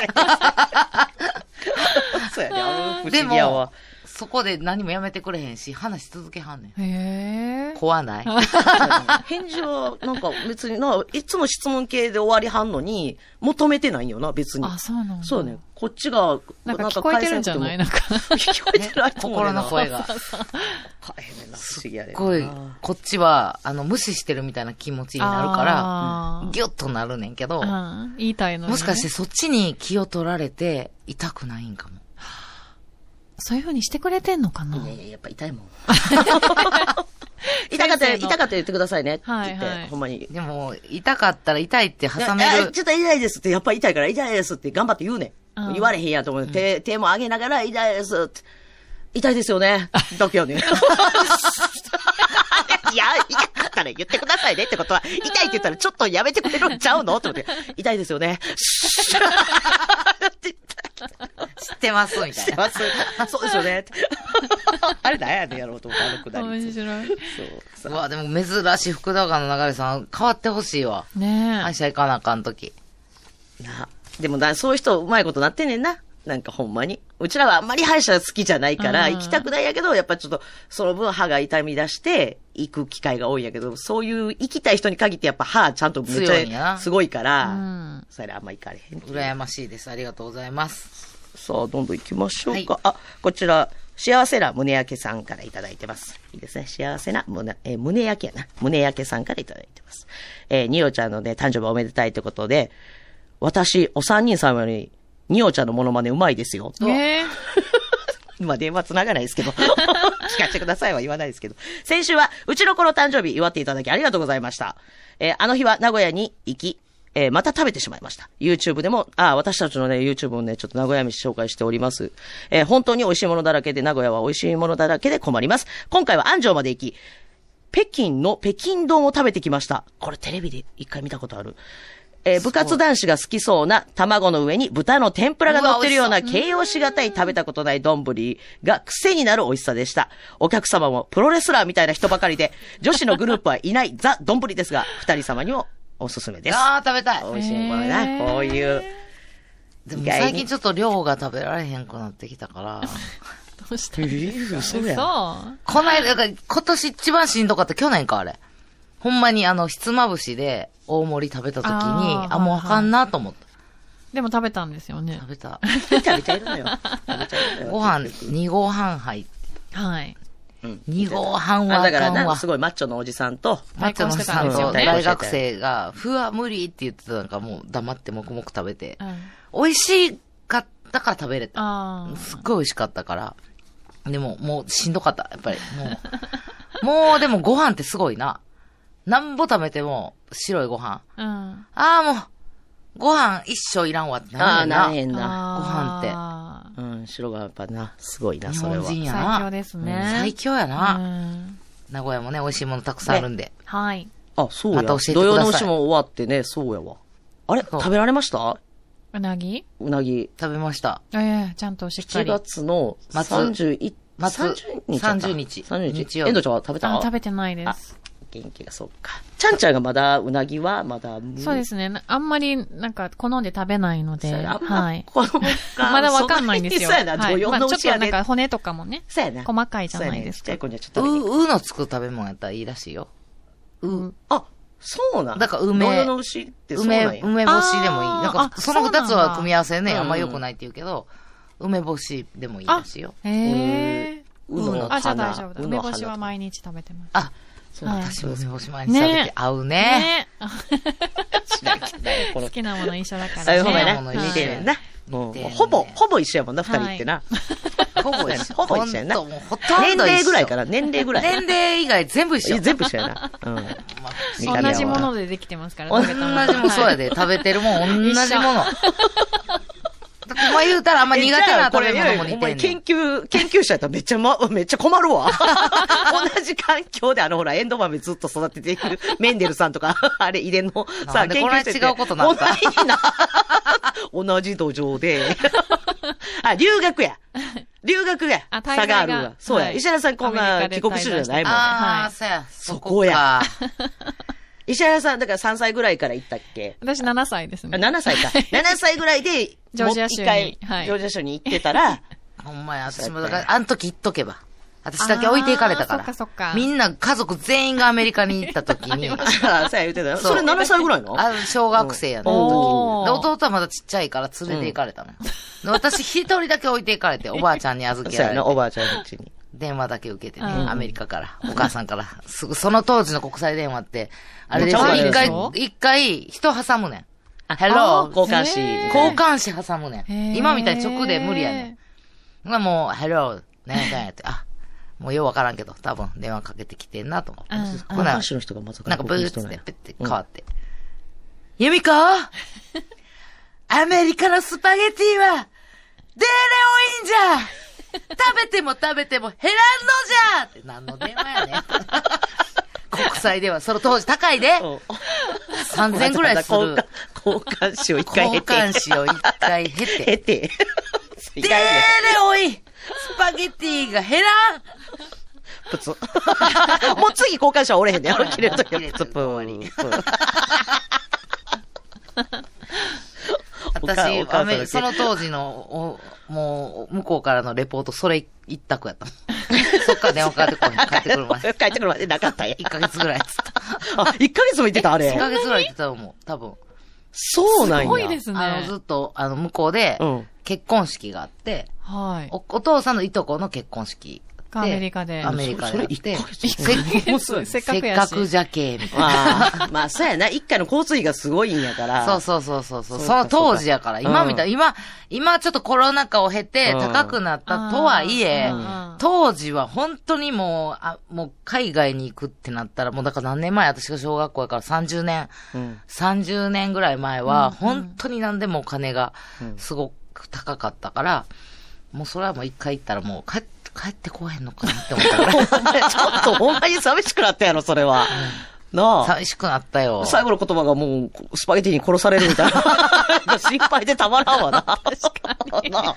そうやね、あの不で思議やわも。、そこで何もやめてくれへんし、話し続けはんねん。へえ。怖ない？返事は、なんか別にな、いつも質問系で終わりはんのに、求めてないんよな、別に。あ、そうなんだ。そうね。こっちが、なんか聞こえてるんじゃない？なんか。聞こえてないと思う心の声が。変な、不思議や。すごい、こっちは、あの、無視してるみたいな気持ちになるから、ギュッとなるねんけど、うん言いたいのにねもしかしてそっちに気を取られて痛くないんかも。そういう風にしてくれてんのかな？いやいや、やっぱ痛いもん。痛かったら、痛かったら言ってくださいねって言って、はいはいほんまに。でも、痛かったら痛いって挟める。ちょっと痛いですって、やっぱ痛いから痛いですって頑張って言うねん。うん言われへんやと思う。手、手も上げながら痛いですって。痛いですよね。だけやねん。いや、痛かったら言ってくださいねってことは、痛いって言ったらちょっとやめてくれるんちゃうのって思って、痛いですよね。知ってますみたいな。言ってます。そうですよね。あれ何やねんやろうと思って、あのくだり。面白い。そううわ、でも珍しい福田川の流れさん、変わってほしいわ。ね歯医者行かなあかんとき。な。でもな、そういう人うまいことなってんねんな。なんかほんまに。うちらはあんまり歯医者好きじゃないから、うん行きたくないやけど、やっぱちょっと、その分歯が痛み出して、行く機会が多いんやけど、そういう行きたい人に限ってやっぱ歯ちゃんとめっちゃすごいから、うんそれあんま行かれへん。羨ましいです。ありがとうございます。さあ、どんどん行きましょうか。はいあ、こちら、幸せな胸焼けさんからいただいてます。いいですね。幸せな胸、えー胸焼けやな。胸焼けさんからいただいてます。えー、ニオちゃんのね、誕生日おめでたいってことで、私、お三人さんより、ニオちゃんのモノマネうまいですよ。えまあ、電話繋がないですけど。聞かせてくださいは言わないですけど。先週は、うちの子の誕生日祝っていただきありがとうございました。えーあの日は名古屋に行き、えーまた食べてしまいました。YouTube でも、あ、私たちのね、YouTube をね、ちょっと名古屋飯紹介しております。えー本当に美味しいものだらけで、名古屋は美味しいものだらけで困ります。今回は安城まで行き、北京の北京丼を食べてきました。これテレビで一回見たことある。えー部活男子が好きそうな卵の上に豚の天ぷらが乗ってるような形容しがたい食べたことない丼が癖になる美味しさでした。お客様もプロレスラーみたいな人ばかりで、女子のグループはいないザ・丼ですが、二人様にもおすすめです。ああ、食べたい。美味しいものな、こういう。でも最近ちょっと量が食べられへんくなってきたから。どうしたんですか？そうやそうこの間、だから今年一番しんどかった去年か、あれ。ほんまにあの、ひつまぶしで大盛り食べた時に、あーあもうあかんなと思った。でも食べたんですよね食。べた。食べちゃいるのよ。食べちゃいるのよ。ご飯2合半入って。はい。うん。2合半はあ、だから。すごいマッチョのおじさんと、マッチョのさん対抗してたんと大学生が、ふわ、無理って言ってたなんかもう黙って黙々食べてう。ん。美味しかったから食べれた。あすっごい美味しかったから。でも、もうしんどかった。やっぱり、もう。もう、でもご飯ってすごいな。なんぼ食べても白いご飯。あ。うん。ああ、もう、ご飯一生いらんわってああ、なるねんな。なれへんな。あーうん、白がやっぱな、すごいな、日それは。本人やな。最強ですねうん最強やうな。ん。名古屋もね、美味しいものたくさんあるんで。はい。あ、そうや。また教えてください土曜の牛も終わってね、そうやわ。あれ食べられました？うなぎうなぎ。食べました。ええちゃんとしっか7り。月の末31、末30日やった。30日30日。日曜日遠藤ちゃんは食べた？あ、食べてないです。元気がそうか。ちゃんちゃんがまだ、うなぎはまだ、そうですね。なあんまり、なんか、好んで食べないので、そうやなあんまはい。子供がまだわかんないんですよ。そうやな、はい土曜まあちょっと。なんか骨とかもね、そうやな。細かいじゃないですかねちっちゃい子にはちょっう、うのつく食べ物やったらいいらしいよ。う、あ、そうなんだから梅土曜の牛ってそう梅、なんや。梅干しでもいい。なんか、あその二つは組み合わせね、うんあんま良くないって言うけど、梅干しでもいいらしいよ。へえ。うのの花。あ、じゃあ大丈夫だ。梅干しは毎日食べてます。あ、そうはい私も梅干し毎日食べて合うね。ね 好きなもの一緒だから。好きなもの似てるやんな。もうほぼ、ほぼ一緒やもんな、二人ってな。ほぼ一緒。ほぼ一緒やな年齢ぐらいかな、年齢ぐらい。年齢以外全部一緒。全部一緒やな。うん。同じものでできてますから、同じもんそうやで。食べてるもん同じもの。お前言うたらあんま苦手な食べ物も似てんねん。研究、研究者やったらめっちゃま、めっちゃ困るわ。同じ環境であのほら、エンド豆ずっと育てているメンデルさんとか、あれ遺伝のなさ、んでこれしてて違うことなんだ同じな。同じ土壌で。あ、留学や。留学や。あ差があるわ。そうや。はい石原さんこんな帰国子女じゃないもんね。ああ、はいそうや。そこや。石原さん、だから3歳ぐらいから行ったっけ？私7歳ですあね。7歳か。7歳ぐらいで、ジョージア州にはいジョージア州に行ってたら、ほんまや、私もだから、あの時言っとけば。私だけ置いていかれたから。そっかそっかみんな家族全員がアメリカに行った時に。あそうや言ってたよ。それ7歳ぐらいの？あ小学生やの時。で、弟はまだちっちゃいから連れて行かれたの私一人だけ置いて行かれて、おばあちゃんに預け そうやな、おられて。ばあちゃんのうちに。電話だけ受けてね、うんアメリカから、お母さんから。すぐ、その当時の国際電話って、あれでしょ、めっちゃ一回一回、人挟むねん。あ Hello 交換し。へー交換詞挟むねへん。ー今みたいに直で無理やねん。まあもう、Hello、ねややって、あ、もうようわからんけど、多分電話かけてきてんなと思って。うん交の人がまさかなんかブーッつって、交換しとんやペッて変わって。ユミコ？アメリカのスパゲティは、デーレ多いんじゃ食べても食べても減らんのじゃって何の電話やねん。国際電話、その当時高いで。うん3000ぐらいする。交換、交換しを一回交経て。換詞を一回経て。経て。デーレ多いスパゲティが減らんプツ。もう次交換者はおれへんねん。切れるときはプツプー私、その当時の、おもう、向こうからのレポート、それ一択やったもん。そっから電話かかってこい。帰ってくるまで。帰ってくるまでなかったんや。1ヶ月ぐらいっつった。あ、1ヶ月も言ってた、あれ？1。ヶ月ぐらい言ってたと思う、多分。そうなんや。すごいですね。あの、ずっと、あの、向こうでうん、結婚式があって、はい。お、お父さんのいとこの結婚式。アメリカで。アメリカで。やって。それそれ一ヶ月せっかくせっやしかくじゃけ、みたいな。まあ、そうやな。一回の交通費がすごいんやから。そうそうそうそうその当時やから、今みたい、今、今ちょっとコロナ禍を経てうん。高くなったとはいえ当時は本当にもう、あ、もう海外に行くってなったら、もうだから何年前？私が小学校やから30年、うん。30年ぐらい前は、本当に何でもお金がすごく高かったから、もうそれはもう一回行ったらもう帰って、帰ってこへんのかなって思ったから、ちょっとほんまに寂しくなったやろ、それは。なあ。寂しくなったよ。最後の言葉がもう、スパゲティに殺されるみたいな。心配でたまらんわな。確かに。なあ。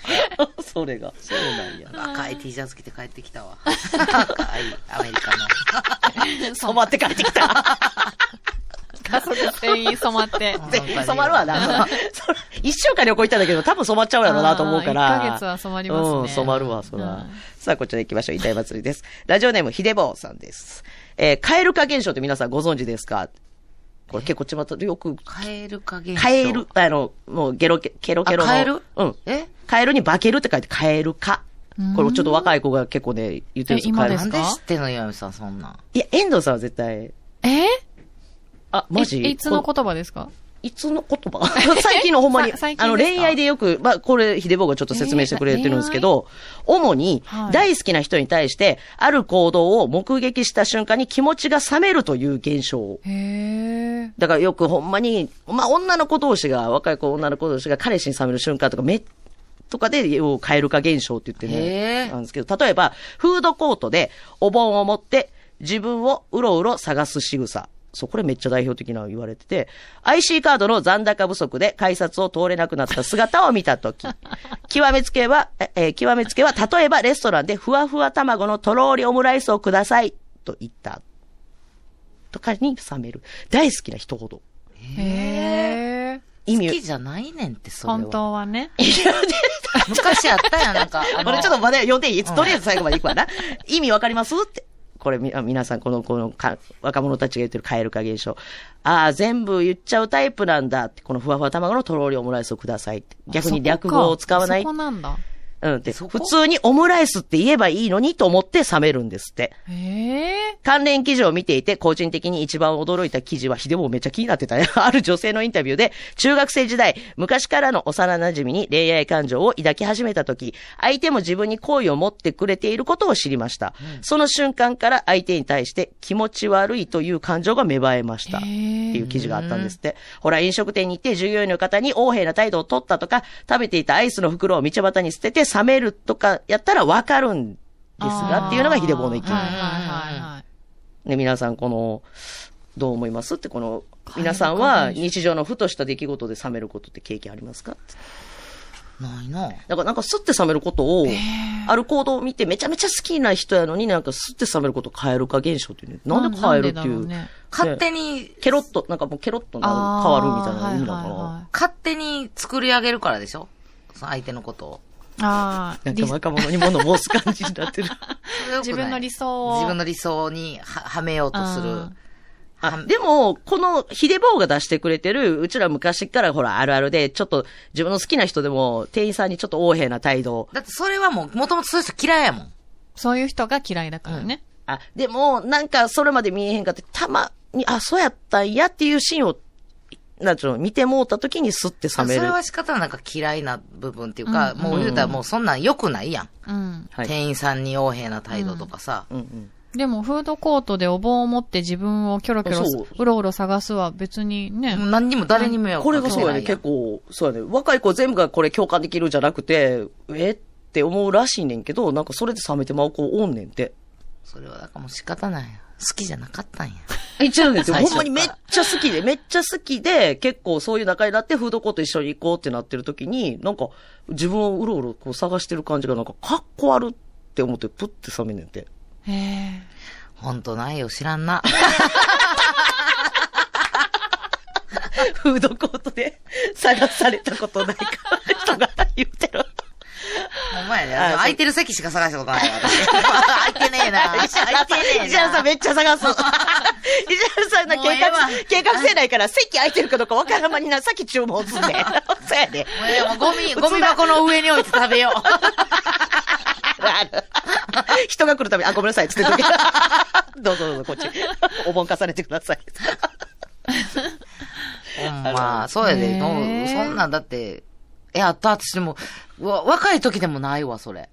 それが。そうなんや。赤い T シャツ着て帰ってきたわ。赤いアメリカの。染まって帰ってきた。家族全員染まって。全然染まるわな。一週間旅行行ったんだけど、多分染まっちゃうやろうなと思うから。一ヶ月は染まりますねうん、染まるわ、そら。うんさあ、こちら行きましょう。痛い祭りです。ラジオネーム、ひでぼうさんです。えー、カエル化現象って皆さんご存知ですか？これ結構ちまたよく、カエルか現象。カエル、あの、もうゲロケ、ケロケロの。あカエル？うん。え？カエルに化けるって書いてカエル化。これちょっと若い子が結構ね、言ってるんですよ。え今なんで知ってんの岩見さん、そんなん。いや、遠藤さんは絶対、え？あ、マジ？いいつの言葉ですか？いつの言葉？最近のほんまにあの、恋愛でよく、まあ、これ、秀坊がちょっと説明してくれてるんですけど、主にはい、大好きな人に対して、ある行動を目撃した瞬間に気持ちが冷めるという現象。へえ。だからよくほんまに、まあ、女の子同士が、若い子女の子同士が彼氏に冷める瞬間とか、め、とかで、要カエル化現象って言ってね。なんですけど、例えば、フードコートでお盆を持って自分をうろうろ探す仕草。そう、これめっちゃ代表的なの言われてて、IC カードの残高不足で改札を通れなくなった姿を見たとき、極めつけは、ええー極めつけは、例えばレストランでふわふわ卵のとろーりオムライスをください、と言った。とかに冷める。大好きな人ほど。へえ。意味を好きじゃないねんって、それは。本当はね。昔あったやん、なんか。あの これちょっとまだ読んでいい？とりあえず最後までいくわな。意味わかります？って。これ皆さん、この、このか、若者たちが言ってるカエル化現象。ああ、全部言っちゃうタイプなんだって。このふわふわ卵のとろーりオムライスをくださいって。逆に略語を使わないそ。こなんだ。うん。で、そこ？普通にオムライスって言えばいいのにと思って冷めるんですって。へえ。関連記事を見ていて、個人的に一番驚いた記事は、ひでもめっちゃ気になってたね。ある女性のインタビューで、中学生時代、昔からの幼馴染に恋愛感情を抱き始めた時、相手も自分に好意を持ってくれていることを知りました。その瞬間から相手に対して気持ち悪いという感情が芽生えました。っていう記事があったんですって。ほら、飲食店に行って従業員の方に横柄な態度を取ったとか、食べていたアイスの袋を道端に捨てて冷めるとかやったらわかるんですが、っていうのがひでぼうの意見。はいはいはいはい。ね、皆さん、この、どう思いますって、この、皆さんは日常のふとした出来事で冷めることって経験ありますか？ないな。だからなんか、すって冷めることを、ある行動を見てめちゃめちゃ好きな人やのになんか、すって冷めることを変えるか現象っていうね。なんで変えるっていう。うね勝手に、ケロッと、なんかもうケロッと変わるみたいな意味なのかな。はいはいはい勝手に作り上げるからでしょ？その相手のことを。ああ、なんか若者に物申す感じになってる。自分の理想を。自分の理想にははめようとするあ。あでも、この、ヒデボーが出してくれてる、うちら昔からほら、あるあるで、ちょっと、自分の好きな人でも、店員さんにちょっと横柄な態度だってそれはもう、もともとそういう人嫌いやもん。そういう人が嫌いだからね。あ、でも、なんか、それまで見えへんかって、たまに、あ、そうやったんやっていうシーンを、なんちゅうの、見てもうた時にスッて冷める。それは仕方なんか嫌いな部分っていうか、うんもう言うたらもうそんなん良くないやん。うん。はい。店員さんに横柄な態度とかさ。うんうん。でも、フードコートでお盆を持って自分をキョロキョロそう、うろうろ探すは別にね。何にも誰にも迷惑これがそうやね、結構、そうやね。若い子全部がこれ共感できるじゃなくて、え？って思うらしいねんけど、なんかそれで冷めてまう子おんねんて。それはだからもう仕方ないやん。好きじゃなかったんや。一応ですよ。最初からほんまにめっちゃ好きで、めっちゃ好きで、結構そういう仲になってフードコート一緒に行こうってなってる時に、なんか自分をうろうろこう探してる感じがなんかかっこ悪って思ってプッて冷めんねんて。へえ。ほんとないよ、知らんな。フードコートで探されたことないか人が言ってる。ほんまやね。空いてる席しか探したことないわ、私。空いてねえな。空いてねえな。石原さんめっちゃ探す。石原さんの計画計画性ないから席空いてるかどうかわからんまにな、さっき注文すんねん。そうやで。もうゴミ、ゴミ箱の上に置いて食べよう。人が来るために、あ、ごめんなさい、つってとけ。どうぞどうぞ、こっち。お盆重ねてください。ま、そうやで。そんなんだって、え、あった、私でも、わ若い時でもないわ、それ。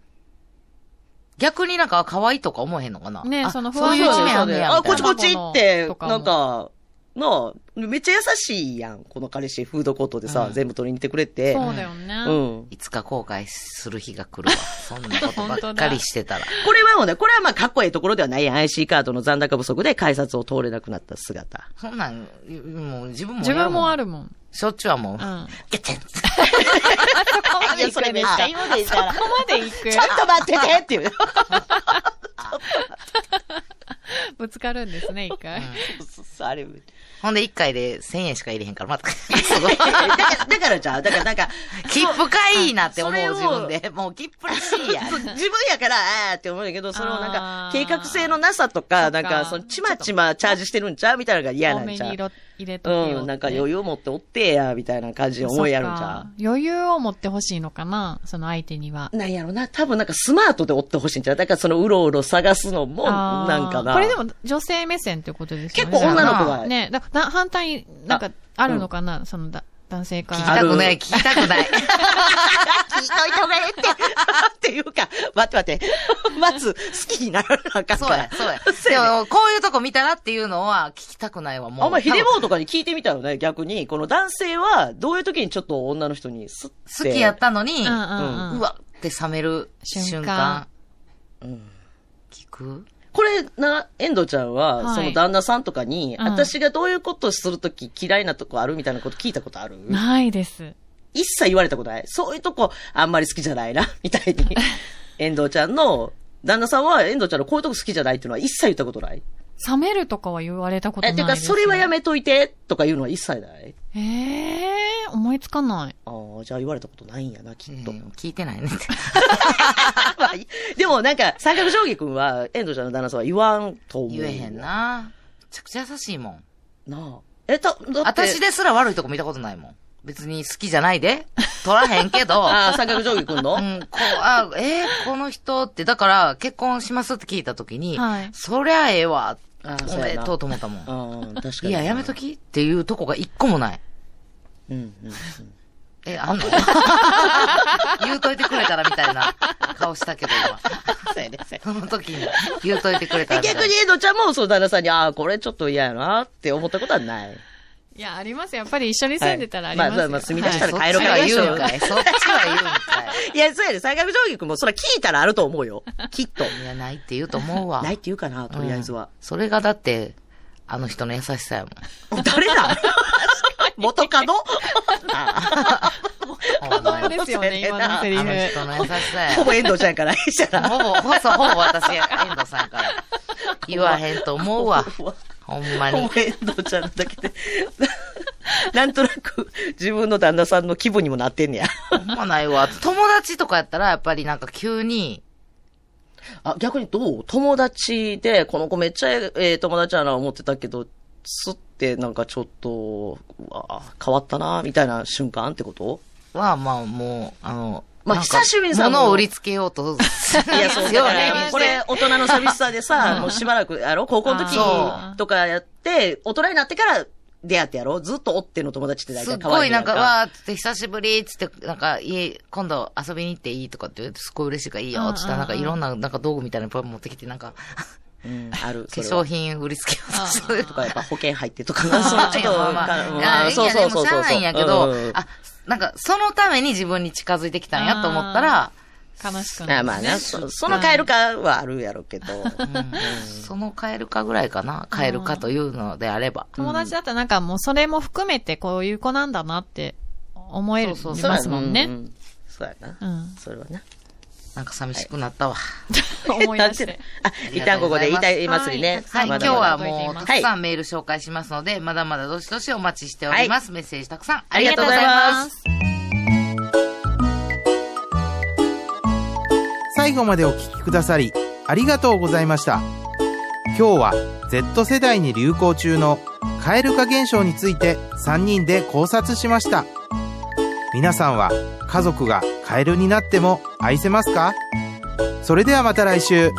逆になんか可愛いとか思えへんのかなあねそのそういう一面あんねや。あ、みたいなこっちこっちってなんか、なあ、めっちゃ優しいやん。この彼氏、フードコートでさ、うん全部取りに行ってくれて。そうだよね。うん。いつか後悔する日が来るわ。そんなことばっかり してたら。これはもうね、これはまあ、かっこいいところではないやん。IC カードの残高不足で改札を通れなくなった姿。そんなん、もう自分も自分もある。るもん。しょっちゅうはもう。うん。ゲッテンそこまで行くんですかいやそれめっちゃ言うでそこまで行くちょっと待っててっていう。ぶつかるんですね、一回。あれ。ほんで一回で1000円しか入れへんから、また。すごい。だから、だからじゃあ、だからなんか、切符かいいなって思う自分で。もう切符らしいや自分やから、あーって思うんやけど、そのなんか計画性のなさとか、なんか、そのちまちまチャージしてるんちゃうみたいなのが嫌なんちゃう入れとけよ。うん、なんか余裕持っておってや、みたいな感じで思いやるんちゃそっか余裕を持ってほしいのかな？その相手にはう。。なんやろな、多分なんかスマートで追ってほしいんちゃう？だからそのうろうろ探すのも、なんかな。これでも女性目線ってことですよね。結構女の子が、ね、だか反対になんかあるのかな、そのだ男性か聞きら。たくない、聞きたくない。聞いといた方がええって。っていうか、待って待って。まず、好きにならなあかん。そうや、そうや。そうやねでも、こういうとこ見たらっていうのは聞きたくないわ、もう。あんまヒデボーとかに聞いてみたよね、逆に。この男性は、どういう時にちょっと女の人に好きやったのに、うんうんうん。うわって冷める瞬間。うん聞く？これな、遠藤ちゃんは、はいその旦那さんとかに、うん私がどういうことするとき嫌いなとこあるみたいなこと聞いたことある？ないです。一切言われたことない？そういうとこ、あんまり好きじゃないな、みたいに。遠藤ちゃんの、旦那さんは遠藤ちゃんのこういうとこ好きじゃないっていうのは一切言ったことない？冷めるとかは言われたことえ、てか、ないです。それはやめといて、とかいうのは一切ない。ええー、思いつかない。ああ、じゃあ言われたことないんやな、きっと。うん聞いてないね でもなんか、三角定規君は、遠藤ちゃんの旦那さんは言わんと思う。言えへん。な。めちゃくちゃ優しいもん。なあ。え、た、だって。私ですら悪いとこ見たことないもん。別に好きじゃないで。取らへんけど。ああ、三角定規君の？うん、こう、あ、えーこの人って、だから、結婚しますって聞いたときに、はいそりゃええわ、おめでとうと思ったもん。うん、確かに。いや、やめときっていうとこが一個もない。うん、うん。え、あんの？言うといてくれたらみたいな顔したけど、今。そうやね、そうやねその時に言うといてくれたらえみたいな。逆にエドちゃんも、そう、旦那さんに、ああ、これちょっと嫌やなって思ったことはない。いや、ありますよ。やっぱり一緒に住んでたらありますよ。はいまあまあ住み出したら帰ろうかちは言うんかい。そっちは言うんかいや、そうやね、三角定規君も、そら聞いたらあると思うよ。きっと。い。いや、ないって言うと思うわ。ないって言うかな、とりあえずはうん。それがだって、あの人の優しさやもん。誰だ？元カノ？ほんまにですよね、今のセリフ。人の優しさや。ほぼ遠藤ちゃんから、した。ら。ほぼ、ほぼ、ほぼ私が遠藤さんから。言わへんと思うわ。ほんまに。ほぼ。遠藤ちゃんだけで。なんとなく、自分の旦那さんの気分に。もなってんねや。ほんまないわ。友達とかやったら、やっぱりなんか急に、あ、逆に。どう友達で、この子めっちゃええ友達やな思ってたけど、すってなんかちょっと、うわ変わったな、みたいな瞬間ってこと？は、まあもう、あの、まあ久しぶりにさ物を売りつけようと。いや、そう、だから、これ、大人の寂しさでさ、もうしばらく、やろ？高校の時とかやって、大人になってから出会ってやろ？ずっとおっての友達って大体可愛いやごいなんか、わーって久しぶりっつって、なんか、家、今度遊びに行っていいとかって言うとすっごい嬉しいからいいよっつったら、なんかいろんな、なんか道具みたいなのいっぱい持ってきて、なんか、うん、ある。化それは粧品売りつけようとするとか、やっぱ保険入ってとか、そう、ちょっと、まあまあかうんあいいやでもしゃあないんやけど、うんあ、なんか、そのために自分に近づいてきたんやと思ったら、悲しくなる。あまあね、そその変えるかはあるやろうけど。うんその変えるかぐらいかな。変えるかというのであれば。友達だったらなんかもうそれも含めてこういう子なんだなって思えるそうそうますもんね。ううそうやな。うん。それはね。なんか寂しくなったわ。思い出して。あ、一旦ここで言いたいますね。はい、今日はもうたくさんメール紹介しますので、まだまだどしどしお待ちしております。メッセージたくさんあありがとうございます。す。最後までお聞きくださり、ありがとうございました。今日は Z 世代に流行中の蛙化現象について3人で考察しました。皆さんは家族がカエルになっても愛せますか？それではまた来週。